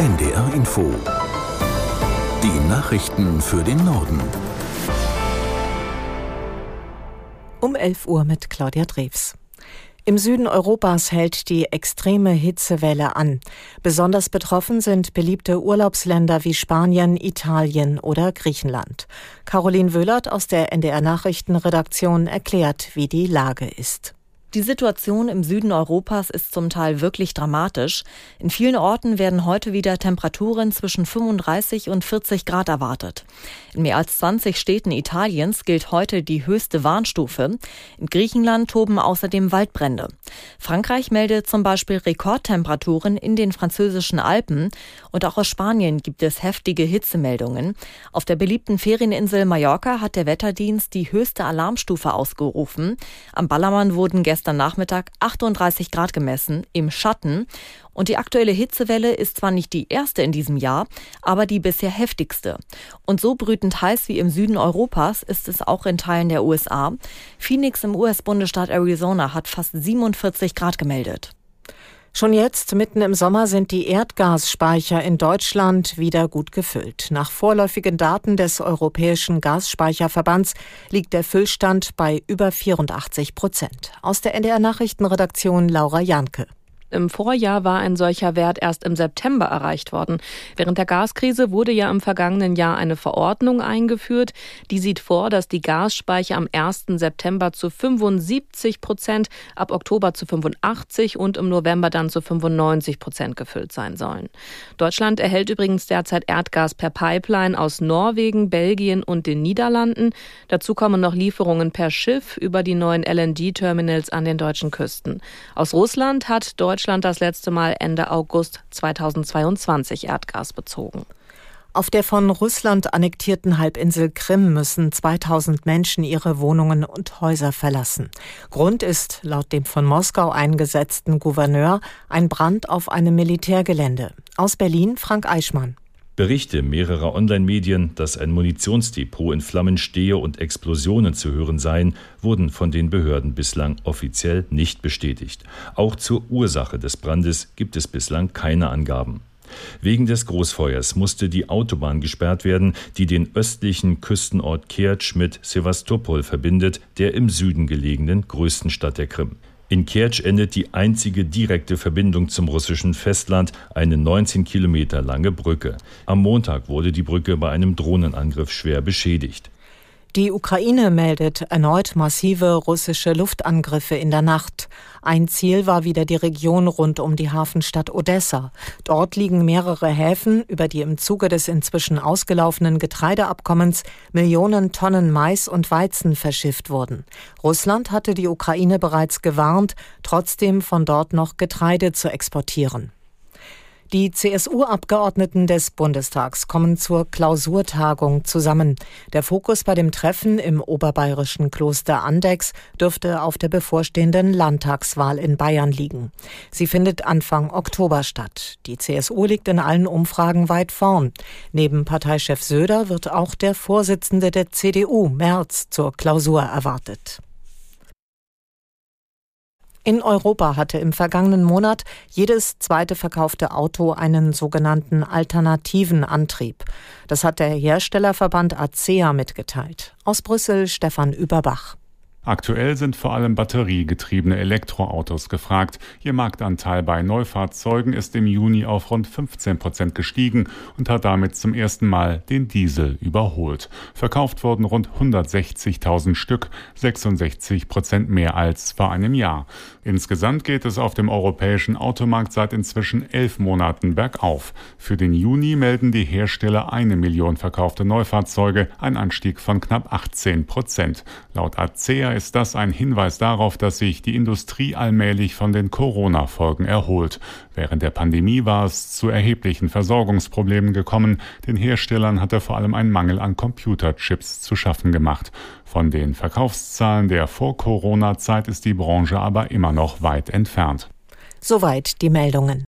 NDR Info. Die Nachrichten für den Norden. Um 11 Uhr mit Claudia Drews. Im Süden Europas hält die extreme Hitzewelle an. Besonders betroffen sind beliebte Urlaubsländer wie Spanien, Italien oder Griechenland. Caroline Wöhlert aus der NDR Nachrichtenredaktion erklärt, wie die Lage ist. Die Situation im Süden Europas ist zum Teil wirklich dramatisch. In vielen Orten werden heute wieder Temperaturen zwischen 35 und 40 Grad erwartet. In mehr als 20 Städten Italiens gilt heute die höchste Warnstufe. In Griechenland toben außerdem Waldbrände. Frankreich meldet zum Beispiel Rekordtemperaturen in den französischen Alpen und auch aus Spanien gibt es heftige Hitzemeldungen. Auf der beliebten Ferieninsel Mallorca hat der Wetterdienst die höchste Alarmstufe ausgerufen. Am Ballermann wurden gestern gestern Nachmittag 38 Grad gemessen im Schatten. Und die aktuelle Hitzewelle ist zwar nicht die erste in diesem Jahr, aber die bisher heftigste. Und so brütend heiß wie im Süden Europas ist es auch in Teilen der USA. Phoenix im US-Bundesstaat Arizona hat fast 47 Grad gemeldet. Schon jetzt, mitten im Sommer, sind die Erdgasspeicher in Deutschland wieder gut gefüllt. Nach vorläufigen Daten des Europäischen Gasspeicherverbands liegt der Füllstand bei über 84 Prozent. Aus der NDR Nachrichtenredaktion Laura Janke. Im Vorjahr war ein solcher Wert erst im September erreicht worden. Während der Gaskrise wurde ja im vergangenen Jahr eine Verordnung eingeführt, die sieht vor, dass die Gasspeicher am 1. September zu 75 Prozent, ab Oktober zu 85 und im November dann zu 95 Prozent gefüllt sein sollen. Deutschland erhält übrigens derzeit Erdgas per Pipeline aus Norwegen, Belgien und den Niederlanden. Dazu kommen noch Lieferungen per Schiff über die neuen LNG-Terminals an den deutschen Küsten. Aus Russland hat Deutschland Deutschland das letzte Mal Ende August 2022 Erdgas bezogen. Auf der von Russland annektierten Halbinsel Krim müssen 2000 Menschen ihre Wohnungen und Häuser verlassen. Grund ist, laut dem von Moskau eingesetzten Gouverneur, ein Brand auf einem Militärgelände. Aus Berlin Frank Eichmann. Berichte mehrerer Online-Medien, dass ein Munitionsdepot in Flammen stehe und Explosionen zu hören seien, wurden von den Behörden bislang offiziell nicht bestätigt. Auch zur Ursache des Brandes gibt es bislang keine Angaben. Wegen des Großfeuers musste die Autobahn gesperrt werden, die den östlichen Küstenort Kertsch mit Sevastopol verbindet, der im Süden gelegenen größten Stadt der Krim. In Kertsch endet die einzige direkte Verbindung zum russischen Festland, eine 19 Kilometer lange Brücke. Am Montag wurde die Brücke bei einem Drohnenangriff schwer beschädigt. Die Ukraine meldet erneut massive russische Luftangriffe in der Nacht. Ein Ziel war wieder die Region rund um die Hafenstadt Odessa. Dort liegen mehrere Häfen, über die im Zuge des inzwischen ausgelaufenen Getreideabkommens Millionen Tonnen Mais und Weizen verschifft wurden. Russland hatte die Ukraine bereits gewarnt, trotzdem von dort noch Getreide zu exportieren. Die CSU-Abgeordneten des Bundestags kommen zur Klausurtagung zusammen. Der Fokus bei dem Treffen im oberbayerischen Kloster Andex dürfte auf der bevorstehenden Landtagswahl in Bayern liegen. Sie findet Anfang Oktober statt. Die CSU liegt in allen Umfragen weit vorn. Neben Parteichef Söder wird auch der Vorsitzende der CDU, Merz, zur Klausur erwartet. In Europa hatte im vergangenen Monat jedes zweite verkaufte Auto einen sogenannten alternativen Antrieb. Das hat der Herstellerverband ACEA mitgeteilt. Aus Brüssel Stefan Überbach. Aktuell sind vor allem batteriegetriebene Elektroautos gefragt. Ihr Marktanteil bei Neufahrzeugen ist im Juni auf rund 15 Prozent gestiegen und hat damit zum ersten Mal den Diesel überholt. Verkauft wurden rund 160.000 Stück, 66 Prozent mehr als vor einem Jahr. Insgesamt geht es auf dem europäischen Automarkt seit inzwischen elf Monaten bergauf. Für den Juni melden die Hersteller eine Million verkaufte Neufahrzeuge, ein Anstieg von knapp 18 Prozent. Laut ACEA ist das ein Hinweis darauf, dass sich die Industrie allmählich von den Corona-Folgen erholt. Während der Pandemie war es zu erheblichen Versorgungsproblemen gekommen. Den Herstellern hatte vor allem ein Mangel an Computerchips zu schaffen gemacht. Von den Verkaufszahlen der Vor-Corona-Zeit ist die Branche aber immer noch weit entfernt. Soweit die Meldungen.